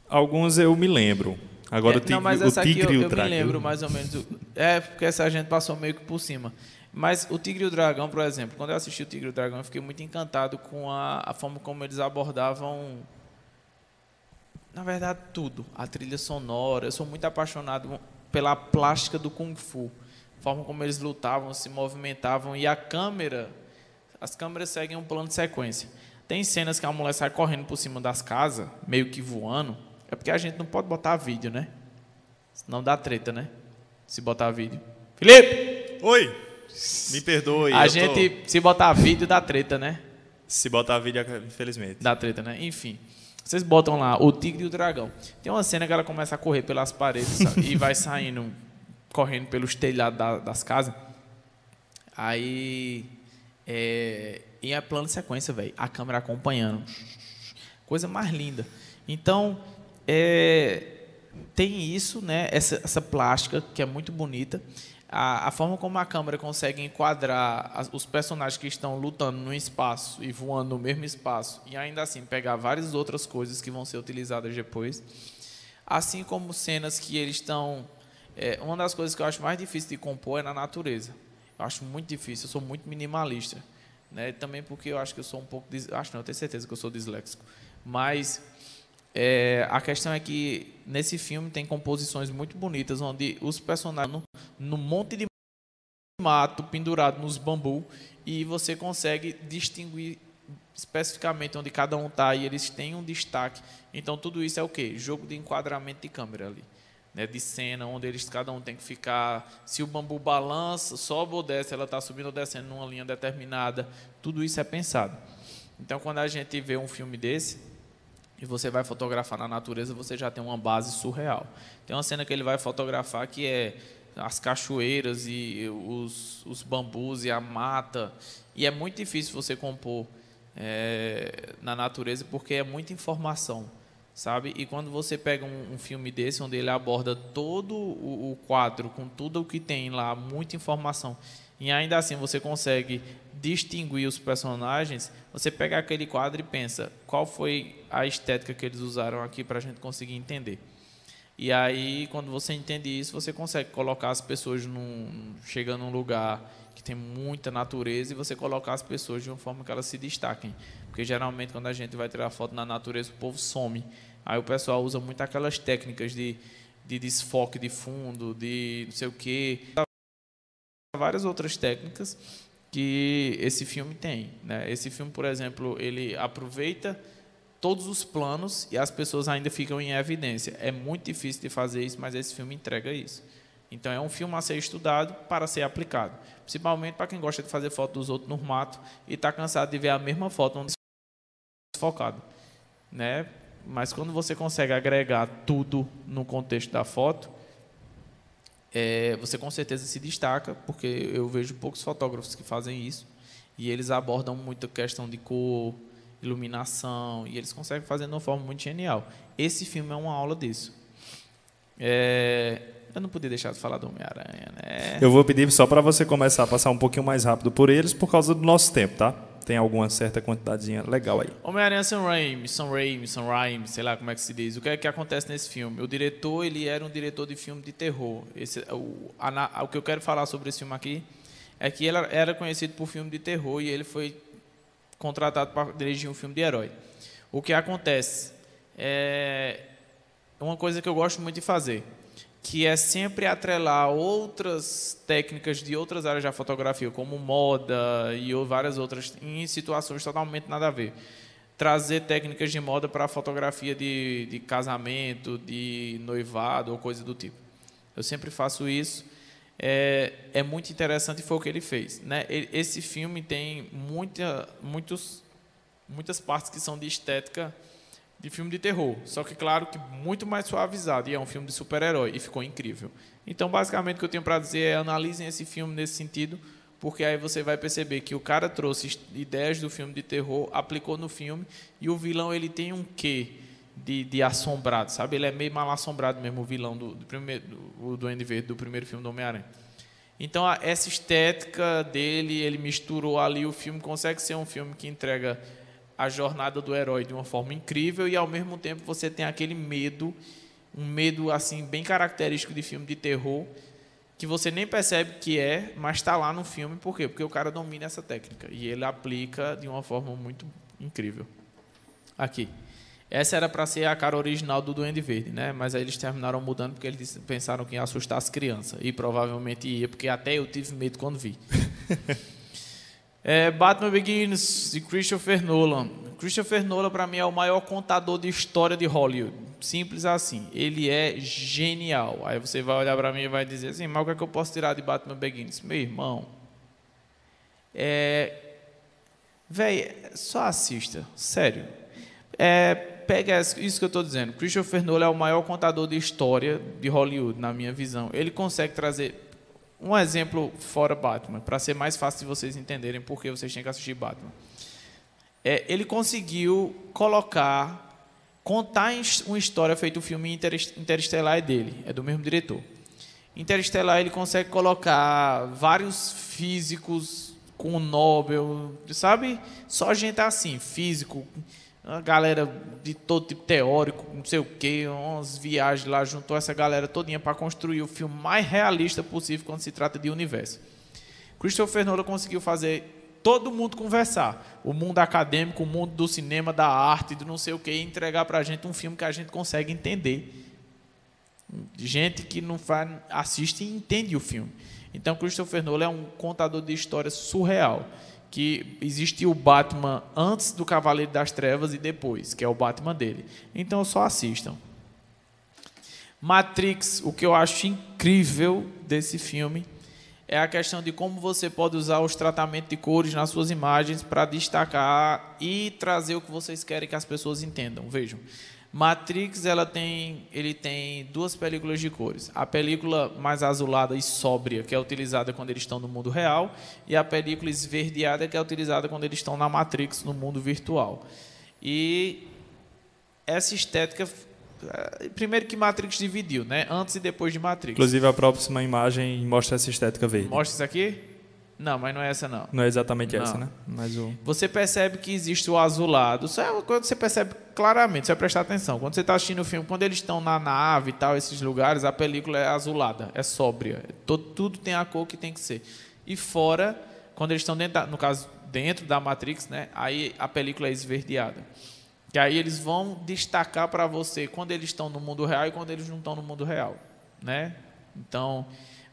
Speaker 2: Alguns eu me lembro. Agora
Speaker 1: é,
Speaker 2: o tigre,
Speaker 1: não, mas
Speaker 2: essa
Speaker 1: o tigre
Speaker 2: aqui eu,
Speaker 1: e o dragão. Eu me lembro mais ou menos. É, porque essa gente passou meio que por cima. Mas o Tigre e o Dragão, por exemplo, quando eu assisti o Tigre e o Dragão, eu fiquei muito encantado com a, a forma como eles abordavam, na verdade, tudo. A trilha sonora. Eu sou muito apaixonado pela plástica do Kung Fu. A forma como eles lutavam, se movimentavam. E a câmera, as câmeras seguem um plano de sequência. Tem cenas que a mulher sai correndo por cima das casas, meio que voando é porque a gente não pode botar vídeo, né? Senão dá treta, né? Se botar vídeo. Felipe!
Speaker 2: Oi! Me perdoe.
Speaker 1: A gente, tô... se botar vídeo, dá treta, né?
Speaker 2: Se botar vídeo, infelizmente.
Speaker 1: Dá treta, né? Enfim. Vocês botam lá o tigre e o dragão. Tem uma cena que ela começa a correr pelas paredes e vai saindo, correndo pelos telhados da, das casas. Aí. É, e é plano de sequência, velho. A câmera acompanhando Coisa mais linda. Então, é, tem isso, né? Essa, essa plástica que é muito bonita. A, a, forma como a câmera consegue enquadrar as, os personagens que estão lutando no espaço e voando no mesmo espaço e ainda assim pegar várias outras coisas que vão ser utilizadas depois, assim como cenas que eles estão. É, uma das coisas que eu acho mais difícil de compor é na natureza. Eu acho muito difícil. Eu sou muito minimalista, né? Também porque eu acho que eu sou um pouco, acho não, eu tenho certeza que eu sou disléxico, mas é, a questão é que nesse filme tem composições muito bonitas, onde os personagens no, monte de mato pendurado nos bambu e você consegue distinguir especificamente onde cada um está e eles têm um destaque. Então tudo isso é o que? Jogo de enquadramento de câmera ali. Né, de cena, onde eles cada um tem que ficar. Se o bambu balança, sobe ou desce, ela está subindo ou descendo numa linha determinada. Tudo isso é pensado. Então, quando a gente vê um filme desse, e você vai fotografar na natureza, você já tem uma base surreal. Tem uma cena que ele vai fotografar que é as cachoeiras e os, os bambus e a mata. E é muito difícil você compor é, na natureza porque é muita informação, sabe? E quando você pega um, um filme desse, onde ele aborda todo o, o quadro, com tudo o que tem lá, muita informação, e ainda assim você consegue distinguir os personagens, você pega aquele quadro e pensa qual foi a estética que eles usaram aqui para a gente conseguir entender. E aí, quando você entende isso, você consegue colocar as pessoas num, num lugar que tem muita natureza e você colocar as pessoas de uma forma que elas se destaquem. Porque geralmente quando a gente vai tirar foto na natureza, o povo some. Aí o pessoal usa muito aquelas técnicas de, de desfoque de fundo, de não sei o quê várias outras técnicas que esse filme tem. Né? Esse filme, por exemplo, ele aproveita todos os planos e as pessoas ainda ficam em evidência. É muito difícil de fazer isso, mas esse filme entrega isso. Então é um filme a ser estudado para ser aplicado, principalmente para quem gosta de fazer foto dos outros no mato e está cansado de ver a mesma foto onde focado, né? Mas quando você consegue agregar tudo no contexto da foto, é, você com certeza se destaca, porque eu vejo poucos fotógrafos que fazem isso, e eles abordam muito a questão de cor, iluminação, e eles conseguem fazer de uma forma muito genial. Esse filme é uma aula disso. É, eu não podia deixar de falar do Homem-Aranha, né?
Speaker 2: Eu vou pedir só para você começar a passar um pouquinho mais rápido por eles, por causa do nosso tempo, tá? tem alguma certa quantidadezinha legal aí.
Speaker 1: Homem-Aranha Sam Raimi, Sam Raimi, Sam Raimi, sei lá como é que se diz. O que é que acontece nesse filme? O diretor, ele era um diretor de filme de terror. Esse, o, a, o que eu quero falar sobre esse filme aqui é que ele era conhecido por filme de terror e ele foi contratado para dirigir um filme de herói. O que acontece é uma coisa que eu gosto muito de fazer que é sempre atrelar outras técnicas de outras áreas da fotografia, como moda e várias outras, em situações totalmente nada a ver. Trazer técnicas de moda para fotografia de, de casamento, de noivado ou coisa do tipo. Eu sempre faço isso. É, é muito interessante foi o que ele fez. Né? Esse filme tem muita, muitos, muitas partes que são de estética de filme de terror, só que claro que muito mais suavizado e é um filme de super-herói e ficou incrível. Então, basicamente o que eu tenho para dizer é analisem esse filme nesse sentido, porque aí você vai perceber que o cara trouxe ideias do filme de terror, aplicou no filme e o vilão ele tem um quê de, de assombrado, sabe? Ele é meio mal assombrado mesmo o vilão do, do primeiro do, Andy Verde do primeiro filme do Homem-Aranha. Então, essa estética dele, ele misturou ali o filme, consegue ser um filme que entrega a jornada do herói de uma forma incrível e ao mesmo tempo você tem aquele medo, um medo assim bem característico de filme de terror, que você nem percebe que é, mas está lá no filme, por quê? Porque o cara domina essa técnica e ele aplica de uma forma muito incrível. Aqui. Essa era para ser a cara original do Duende Verde, né? Mas aí eles terminaram mudando porque eles pensaram que ia assustar as crianças. E provavelmente ia, porque até eu tive medo quando vi. [laughs] É, Batman Begins de Christopher Nolan. Christopher Nolan para mim é o maior contador de história de Hollywood. Simples assim. Ele é genial. Aí você vai olhar para mim e vai dizer assim, mas o que, é que eu posso tirar de Batman Begins? Meu irmão, é... Véi, só assista. Sério. É, pega isso que eu estou dizendo. Christopher Nolan é o maior contador de história de Hollywood, na minha visão. Ele consegue trazer um exemplo fora Batman, para ser mais fácil de vocês entenderem por que vocês têm que assistir Batman. É, ele conseguiu colocar, contar uma história feito o filme Interestelar é dele, é do mesmo diretor. Interestelar ele consegue colocar vários físicos com o Nobel, sabe? Só gente assim, físico, uma galera de todo tipo teórico, não sei o quê, umas viagens lá, juntou essa galera todinha para construir o filme mais realista possível quando se trata de universo. Christopher Nolan conseguiu fazer todo mundo conversar, o mundo acadêmico, o mundo do cinema, da arte, do não sei o quê, e entregar para a gente um filme que a gente consegue entender. Gente que não faz, assiste e entende o filme. Então, Christopher Nolan é um contador de histórias surreal que existe o Batman antes do Cavaleiro das Trevas e depois, que é o Batman dele. Então só assistam. Matrix, o que eu acho incrível desse filme é a questão de como você pode usar os tratamentos de cores nas suas imagens para destacar e trazer o que vocês querem que as pessoas entendam. Vejam, Matrix ela tem, ele tem duas películas de cores. A película mais azulada e sóbria, que é utilizada quando eles estão no mundo real, e a película esverdeada, que é utilizada quando eles estão na Matrix, no mundo virtual. E essa estética eh, primeiro que Matrix dividiu, né? Antes e depois de Matrix.
Speaker 2: Inclusive a próxima imagem mostra essa estética verde.
Speaker 1: Mostra isso aqui? Não, mas não é essa não.
Speaker 2: Não é exatamente não. essa, né? Mas o...
Speaker 1: Você percebe que existe o azulado. Isso é uma coisa que você percebe claramente, você vai prestar atenção. Quando você está assistindo o filme, quando eles estão na nave e tal, esses lugares, a película é azulada, é sóbria. Todo, tudo tem a cor que tem que ser. E fora, quando eles estão dentro, da, no caso, dentro da Matrix, né? Aí a película é esverdeada. Que aí eles vão destacar para você quando eles estão no mundo real e quando eles não estão no mundo real, né? Então,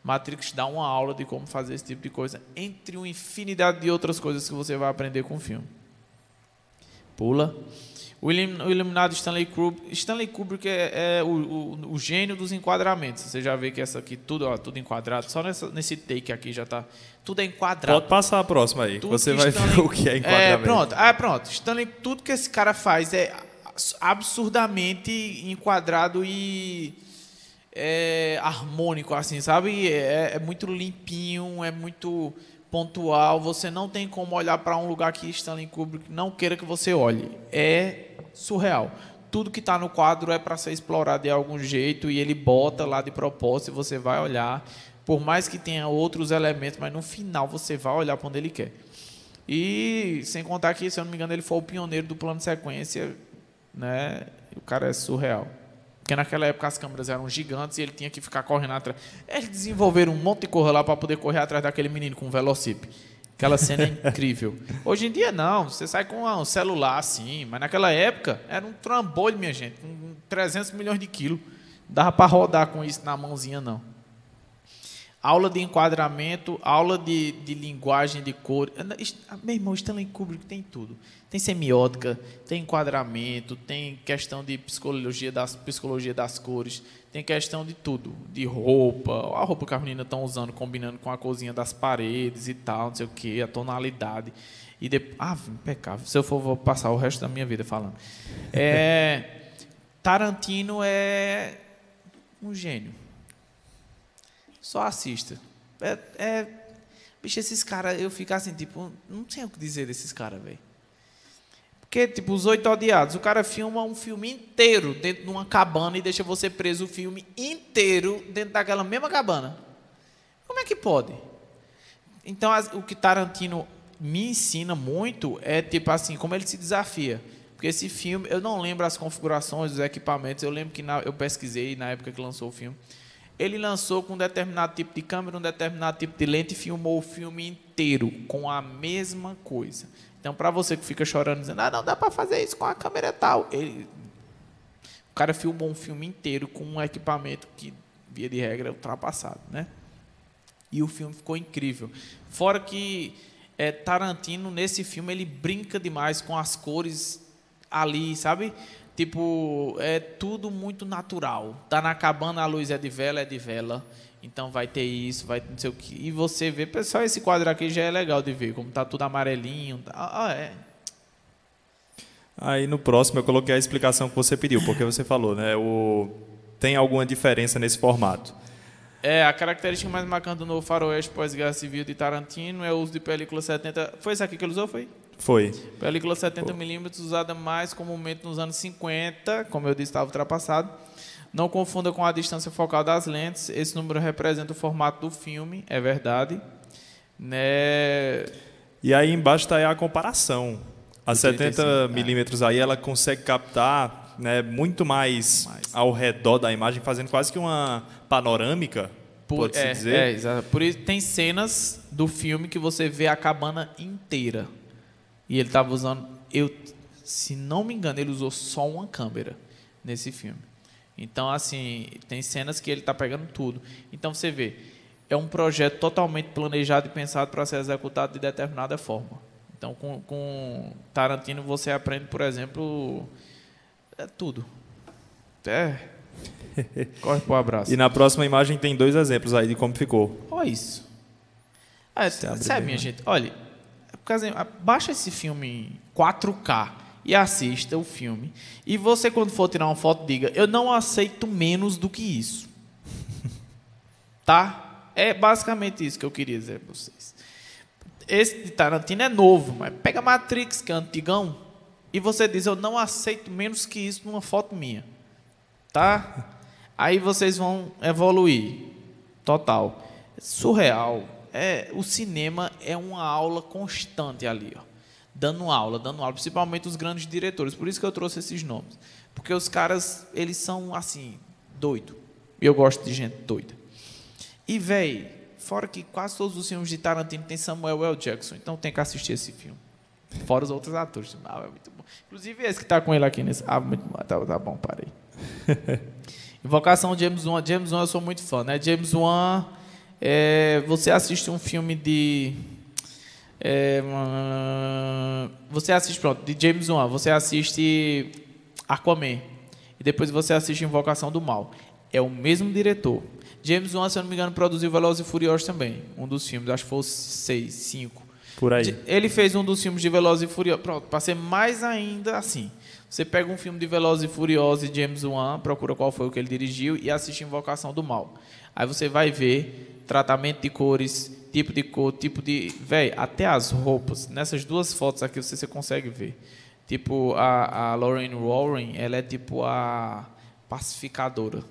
Speaker 1: Matrix dá uma aula de como fazer esse tipo de coisa, entre uma infinidade de outras coisas que você vai aprender com o filme. Pula. O iluminado Stanley Kubrick, Stanley Kubrick é, é o, o, o, gênio dos enquadramentos. Você já vê que essa aqui, tudo, ó, tudo enquadrado. Só nessa, nesse take aqui já está. Tudo é enquadrado.
Speaker 2: Pode passar a próxima aí. Tudo você vai Stanley, ver o que é enquadramento. É,
Speaker 1: pronto. Ah, pronto. Stanley, tudo que esse cara faz é absurdamente enquadrado e é, harmônico, assim, sabe? É, é, muito limpinho, é muito pontual. Você não tem como olhar para um lugar que Stanley Kubrick não queira que você olhe. É surreal. Tudo que está no quadro é para ser explorado de algum jeito e ele bota lá de propósito e você vai olhar. Por mais que tenha outros elementos, mas no final você vai olhar para onde ele quer. E sem contar que, se eu não me engano, ele foi o pioneiro do plano sequência, né? O cara é surreal. Porque naquela época as câmeras eram gigantes e ele tinha que ficar correndo atrás. Eles desenvolveram um monte de coisa lá para poder correr atrás daquele menino com um velocip. Aquela cena é [laughs] incrível. Hoje em dia não, você sai com um celular assim, mas naquela época era um trambolho, minha gente, com 300 milhões de quilos. Não dava para rodar com isso na mãozinha não aula de enquadramento, aula de, de linguagem de cor. Meu irmão, Stanley Kubrick tem tudo. Tem semiótica, tem enquadramento, tem questão de psicologia das, psicologia das cores, tem questão de tudo, de roupa, a roupa que as meninas estão usando, combinando com a cozinha das paredes e tal, não sei o que, a tonalidade. E depois, ah, impecável. Se eu for, vou passar o resto da minha vida falando. É, [laughs] Tarantino é um gênio só assista. É, é, bicho, esses caras, eu fico assim, tipo, não sei o que dizer desses caras, velho. Porque, tipo, os oito odiados, o cara filma um filme inteiro dentro de uma cabana e deixa você preso o filme inteiro dentro daquela mesma cabana. Como é que pode? Então, as, o que Tarantino me ensina muito é, tipo assim, como ele se desafia. Porque esse filme, eu não lembro as configurações dos equipamentos, eu lembro que na, eu pesquisei na época que lançou o filme. Ele lançou com um determinado tipo de câmera, um determinado tipo de lente e filmou o filme inteiro com a mesma coisa. Então, para você que fica chorando, dizendo, ah, não dá para fazer isso com a câmera tal. Ele, o cara filmou um filme inteiro com um equipamento que, via de regra, é ultrapassado. Né? E o filme ficou incrível. Fora que é, Tarantino, nesse filme, ele brinca demais com as cores ali, sabe? Tipo, é tudo muito natural. Tá na cabana, a luz é de vela, é de vela. Então vai ter isso, vai não sei o que. E você vê, pessoal, esse quadro aqui já é legal de ver, como tá tudo amarelinho. Ah, é.
Speaker 2: Aí no próximo eu coloquei a explicação que você pediu, porque você falou, né? O... Tem alguma diferença nesse formato?
Speaker 1: É, a característica mais marcante do novo faroeste pós-guerra civil de Tarantino é o uso de película 70. Foi esse aqui que ele usou, foi?
Speaker 2: Foi.
Speaker 1: Película 70mm usada mais comumente nos anos 50, como eu disse, estava ultrapassado. Não confunda com a distância focal das lentes. Esse número representa o formato do filme, é verdade. Né?
Speaker 2: E aí embaixo está a comparação. A
Speaker 1: Do
Speaker 2: 70
Speaker 1: 35,
Speaker 2: milímetros aí ela consegue captar né, muito mais,
Speaker 1: Mais.
Speaker 2: ao redor da imagem, fazendo quase que uma panorâmica, pode-se
Speaker 1: é,
Speaker 2: dizer.
Speaker 1: é, exato. Por isso tem cenas do filme que você vê a cabana inteira. E ele estava usando, eu, se não me engano, ele usou só uma câmera nesse filme. Então, assim, tem cenas que ele está pegando tudo. Então você vê, é um projeto totalmente planejado e pensado para ser executado de determinada forma. Então, com, com Tarantino você aprende, por exemplo, é tudo. É. [laughs] Corre pro abraço.
Speaker 2: E na próxima imagem tem dois exemplos aí de como ficou.
Speaker 1: Olha isso.
Speaker 2: Abre
Speaker 1: sabe, minha
Speaker 2: né?
Speaker 1: gente? Olha, é por causa- ah, baixa esse filme em 4K e assista o filme. E você, quando for tirar uma foto, diga: Eu não aceito menos do que isso. [laughs] tá? É basicamente isso que eu queria dizer para vocês. Esse de Tarantino é novo, mas pega Matrix, que é antigão, e você diz: Eu não aceito menos que isso numa foto minha. Tá? Aí vocês vão evoluir. Total. Surreal. É, o cinema é uma aula constante ali, ó. Dando aula, dando aula, principalmente os grandes diretores. Por isso que eu trouxe esses nomes. Porque os caras, eles são assim, doido. E eu gosto de gente doida. E, véi, fora que quase todos os filmes de Tarantino tem Samuel L. Jackson, então tem que assistir esse filme. Fora os outros atores. Ah, é muito bom. Inclusive esse que tá com ele aqui nesse. Ah, muito bom. Tá, tá bom, parei. [laughs] Invocação James Wan. James Wan eu sou muito fã, né? James Wan, é, você assiste um filme de... é, você assiste, pronto, de James Wan, você assiste Aquaman. E depois você assiste Invocação do Mal. É o mesmo diretor. James Wan, se eu não me engano, produziu Velozes e Furiosos também. Um dos filmes, acho que foi seis, cinco.
Speaker 2: Por aí.
Speaker 1: Ele fez um dos filmes de Velozes e Furiosos. Pronto, para ser mais ainda assim. Você pega um filme de Velozes e Furiosos de James Wan, procura qual foi o que ele dirigiu e assiste Invocação do Mal. Aí você vai ver tratamento de cores, tipo de cor, tipo de... Véi, até as roupas. Nessas duas fotos aqui você, você consegue ver. Tipo, a, a Lorraine Warren, ela é tipo a pacificadora.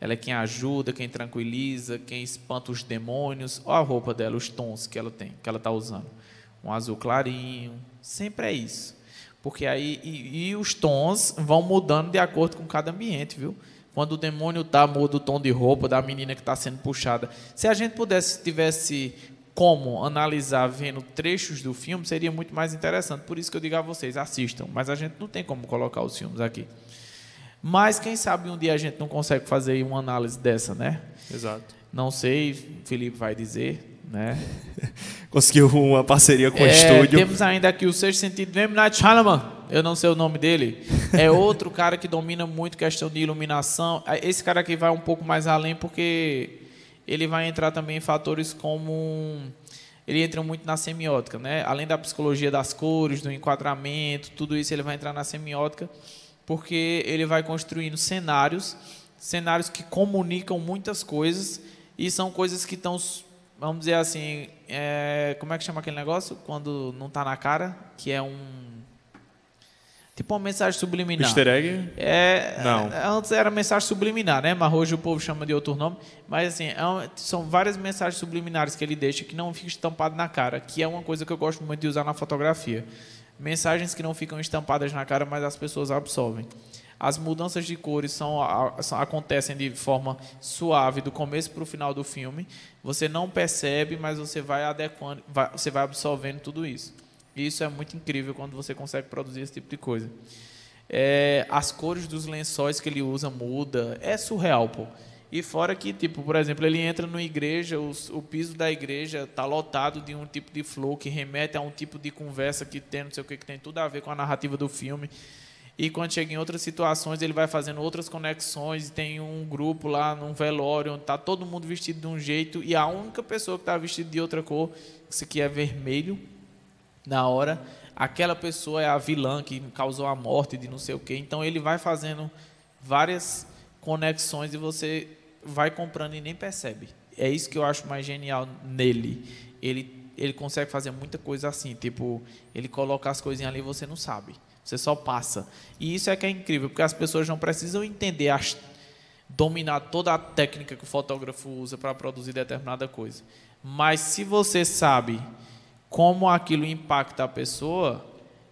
Speaker 1: Ela é quem ajuda, quem tranquiliza, quem espanta os demônios. Olha a roupa dela, os tons que ela tem, que ela está usando. Um azul clarinho. Sempre é isso. Porque aí. E, e os tons vão mudando de acordo com cada ambiente, viu? Quando o demônio tá, muda o tom de roupa da menina que está sendo puxada. Se a gente pudesse, tivesse como analisar vendo trechos do filme, seria muito mais interessante. Por isso que eu digo a vocês, assistam. Mas a gente não tem como colocar os filmes aqui. Mas quem sabe um dia a gente não consegue fazer uma análise dessa, né?
Speaker 2: Exato.
Speaker 1: Não sei, o Felipe vai dizer, né? [laughs]
Speaker 2: Conseguiu uma parceria com o
Speaker 1: É,
Speaker 2: estúdio.
Speaker 1: Temos ainda aqui o sexto sentido do M. Night Shyamalan. Eu não sei o nome dele. É outro cara que domina muito questão de iluminação. Esse cara aqui vai um pouco mais além porque ele vai entrar também em fatores como ele entra muito na semiótica, né? Além da psicologia das cores, do enquadramento, tudo isso ele vai entrar na semiótica porque ele vai construindo cenários, cenários que comunicam muitas coisas e são coisas que estão, vamos dizer assim, é, como é que chama aquele negócio quando não está na cara, que é um tipo uma mensagem subliminar.
Speaker 2: Easter egg?
Speaker 1: É,
Speaker 2: Não.
Speaker 1: Antes era mensagem subliminar, né? Mas hoje o povo chama de outro nome. Mas assim, é um- são várias mensagens subliminares que ele deixa que não fica estampado na cara, que é uma coisa que eu gosto muito de usar na fotografia. Mensagens que não ficam estampadas na cara, mas as pessoas absorvem. As mudanças de cores são, são- acontecem de forma suave do começo para o final do filme. Você não percebe, mas você vai adequando, vai- você vai absorvendo tudo isso. E isso é muito incrível quando você consegue produzir esse tipo de coisa. É, as cores dos lençóis que ele usa muda, é surreal, pô. E fora que, tipo, por exemplo, ele entra numa igreja, os- o piso da igreja tá lotado de um tipo de flow que remete a um tipo de conversa que tem, não sei o que, que tem tudo a ver com a narrativa do filme. E quando chega em outras situações, ele vai fazendo outras conexões. Tem um grupo lá num velório onde tá todo mundo vestido de um jeito e a única pessoa que está vestida de outra cor, isso aqui é vermelho, na hora, aquela pessoa é a vilã que causou a morte de não sei o quê. Então ele vai fazendo várias conexões e você vai comprando e nem percebe. É isso que eu acho mais genial nele. Ele ele consegue fazer muita coisa assim, tipo, ele coloca as coisinhas ali e você não sabe. Você só passa. E isso é que é incrível, porque as pessoas não precisam entender, as, dominar toda a técnica que o fotógrafo usa para produzir determinada coisa. Mas se você sabe como aquilo impacta a pessoa,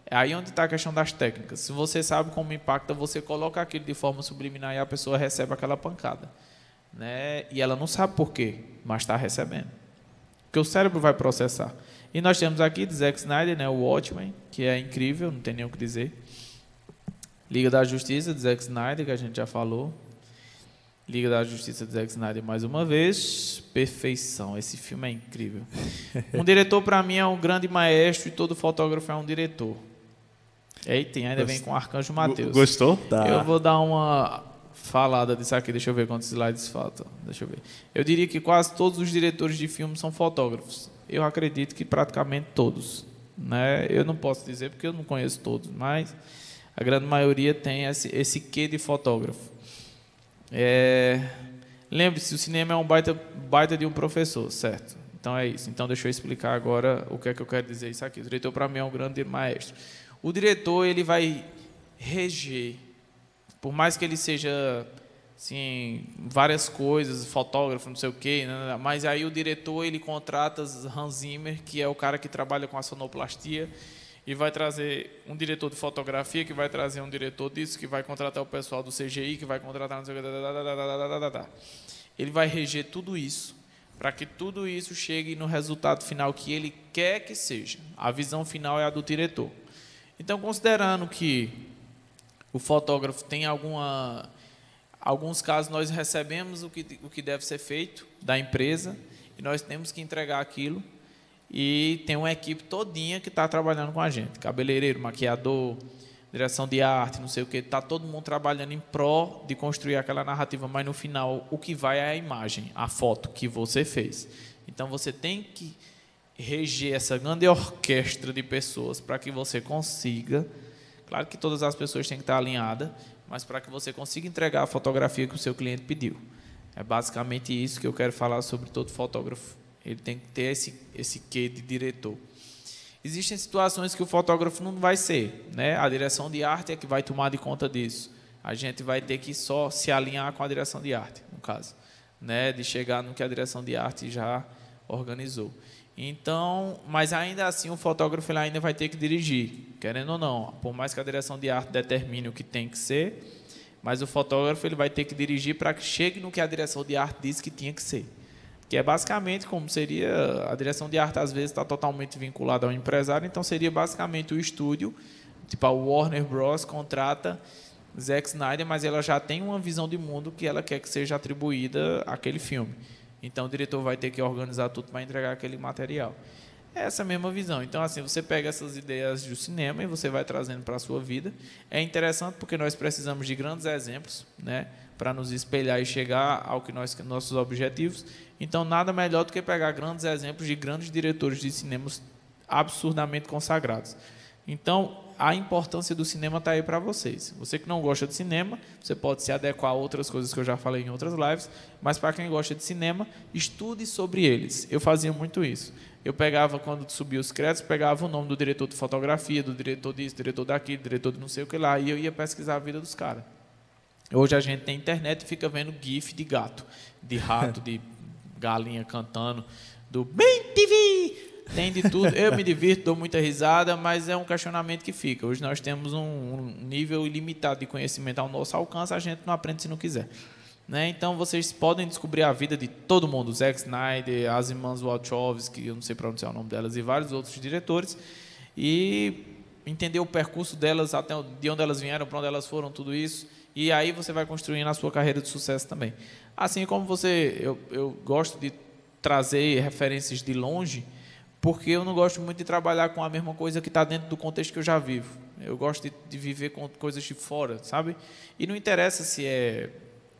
Speaker 1: é aí onde está a questão das técnicas. Se você sabe como impacta, você coloca aquilo de forma subliminar e a pessoa recebe aquela pancada. Né? E ela não sabe por quê, mas está recebendo. Porque o cérebro vai processar. E nós temos aqui de Zack Snyder, né, o Watchmen, que é incrível, não tem nem o que dizer. Liga da Justiça de Zack Snyder, que a gente já falou. Liga da Justiça de Zack Snyder mais uma vez. Perfeição, esse filme é incrível. [laughs] Um diretor, para mim, é um grande maestro e todo fotógrafo é um diretor. Eita, ainda vem com o Arcanjo Mateus.
Speaker 2: Gostou? Tá.
Speaker 1: Eu vou dar uma falada disso aqui, deixa eu ver quantos slides faltam. Deixa eu ver. Eu diria que quase todos os diretores de filme são fotógrafos eu acredito que praticamente todos. Né? Eu não posso dizer porque eu não conheço todos, mas a grande maioria tem esse, esse quê de fotógrafo. É, Lembre-se, o cinema é um baita, baita de um professor, certo? Então é isso. Então deixa eu explicar agora o que é que eu quero dizer isso aqui. O diretor para mim é um grande maestro. O diretor ele vai reger, por mais que ele seja assim, várias coisas, fotógrafo, não sei o quê, né, né, né? mas aí o diretor ele contrata Hans Zimmer, que é o cara que trabalha com a sonoplastia, e vai trazer um diretor de fotografia, que vai trazer um diretor disso, que vai contratar o pessoal do CGI, que vai contratar ele vai reger tudo isso, para que tudo isso chegue no resultado final que ele quer que seja. A visão final é a do diretor. Então, considerando que o fotógrafo tem alguma Alguns casos nós recebemos o que, o que deve ser feito da empresa e nós temos que entregar aquilo e tem uma equipe todinha que está trabalhando com a gente, cabeleireiro, maquiador, direção de arte, não sei o que, está todo mundo trabalhando em pró de construir aquela narrativa, mas no final o que vai é a imagem, a foto que você fez. Então você tem que reger essa grande orquestra de pessoas para que você consiga, claro que todas as pessoas têm que estar alinhadas, mas para que você consiga entregar a fotografia que o seu cliente pediu. É basicamente isso que eu quero falar sobre todo fotógrafo. Ele tem que ter esse, esse quê de diretor. Existem situações que o fotógrafo não vai ser, né? A direção de arte é que vai tomar de conta disso. A gente vai ter que só se alinhar com a direção de arte, no caso, né? De chegar no que a direção de arte já organizou. Então, mas ainda assim o fotógrafo ele ainda vai ter que dirigir, querendo ou não. Por mais que a direção de arte determine o que tem que ser, mas o fotógrafo ele vai ter que dirigir para que chegue no que a direção de arte disse que tinha que ser. Que é basicamente como seria a direção de arte às vezes está totalmente vinculada ao empresário, então seria basicamente o estúdio, tipo a Warner Bros contrata Zack Snyder, mas ela já tem uma visão de mundo que ela quer que seja atribuída àquele filme. Então o diretor vai ter que organizar tudo para entregar aquele material. É essa mesma visão. Então, assim, você pega essas ideias do cinema e você vai trazendo para a sua vida. É interessante porque nós precisamos de grandes exemplos, né? Para nos espelhar e chegar ao que nós nossos objetivos. Então, nada melhor do que pegar grandes exemplos de grandes diretores de cinemas absurdamente consagrados. Então, a importância do cinema está aí para vocês. Você que não gosta de cinema, você pode se adequar a outras coisas que eu já falei em outras lives, mas para quem gosta de cinema, estude sobre eles. Eu fazia muito isso. Eu pegava, quando subia os créditos, pegava o nome do diretor de fotografia, do diretor disso, diretor daquilo, diretor de não sei o que lá, e eu ia pesquisar a vida dos caras. Hoje a gente tem internet e fica vendo GIF de gato, de rato, de galinha cantando, do Bem TV, tem de tudo. Eu me divirto, dou muita risada, mas é um questionamento que fica. Hoje nós temos um nível ilimitado de conhecimento ao nosso alcance, a gente não aprende se não quiser. Né? Então vocês podem descobrir a vida de todo mundo, Zack Snyder, as irmãs Wachowski, eu não sei pronunciar o nome delas, e vários outros diretores, e entender o percurso delas, até de onde elas vieram, para onde elas foram, tudo isso, e aí você vai construindo a sua carreira de sucesso também. Assim como você, eu, eu gosto de trazer referências de longe, porque eu não gosto muito de trabalhar com a mesma coisa que está dentro do contexto que eu já vivo. Eu gosto de, de, viver com coisas de fora, sabe? E não interessa se é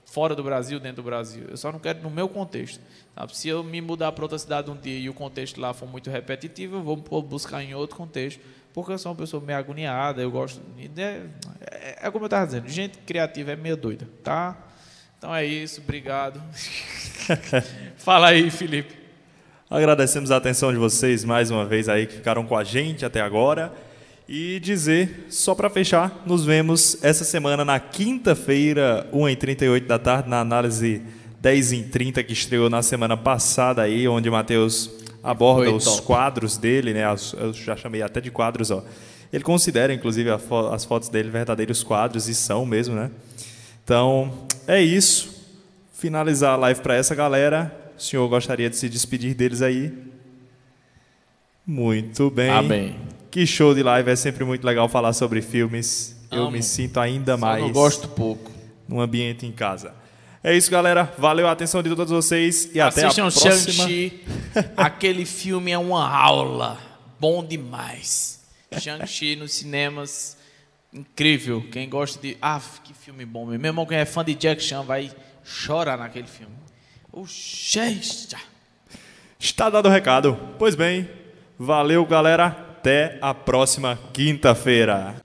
Speaker 1: fora do Brasil, dentro do Brasil. Eu só não quero no meu contexto. Sabe? Se eu me mudar para outra cidade um dia e o contexto lá for muito repetitivo, eu vou buscar em outro contexto, porque eu sou uma pessoa meio agoniada. Eu gosto. É, é, é como eu estava dizendo, gente criativa é meio doida, tá? Então é isso, obrigado. [laughs] Fala aí, Felipe.
Speaker 2: Agradecemos a atenção de vocês mais uma vez aí que ficaram com a gente até agora. E dizer, só para fechar, nos vemos essa semana na quinta-feira, 1h38 da tarde, na análise 10h30 que estreou na semana passada aí, onde o Matheus aborda
Speaker 1: Foi
Speaker 2: os
Speaker 1: top.
Speaker 2: quadros dele, né? Eu já chamei até de quadros, ó. Ele considera, inclusive, fo- as fotos dele verdadeiros quadros, e são mesmo, né? Então, é isso. Finalizar a live para essa galera. O senhor gostaria de se despedir deles aí? Muito bem.
Speaker 1: Amém.
Speaker 2: Que show de live, é sempre muito legal falar sobre filmes. Eu
Speaker 1: Amo.
Speaker 2: me sinto ainda
Speaker 1: Só
Speaker 2: mais
Speaker 1: não gosto pouco.
Speaker 2: num ambiente em casa. É isso, galera. Valeu a atenção de todos vocês e até a
Speaker 1: Assistam
Speaker 2: próxima.
Speaker 1: Shang-Chi. [laughs] Aquele filme é uma aula. Bom demais. Shang-Chi nos cinemas. Incrível. Quem gosta de. Ah, que filme bom. Meu irmão, quem é fã de Jack Chan vai chorar naquele filme. Oxê.
Speaker 2: Está dado o recado. Pois bem, valeu, galera. Até a próxima quinta-feira.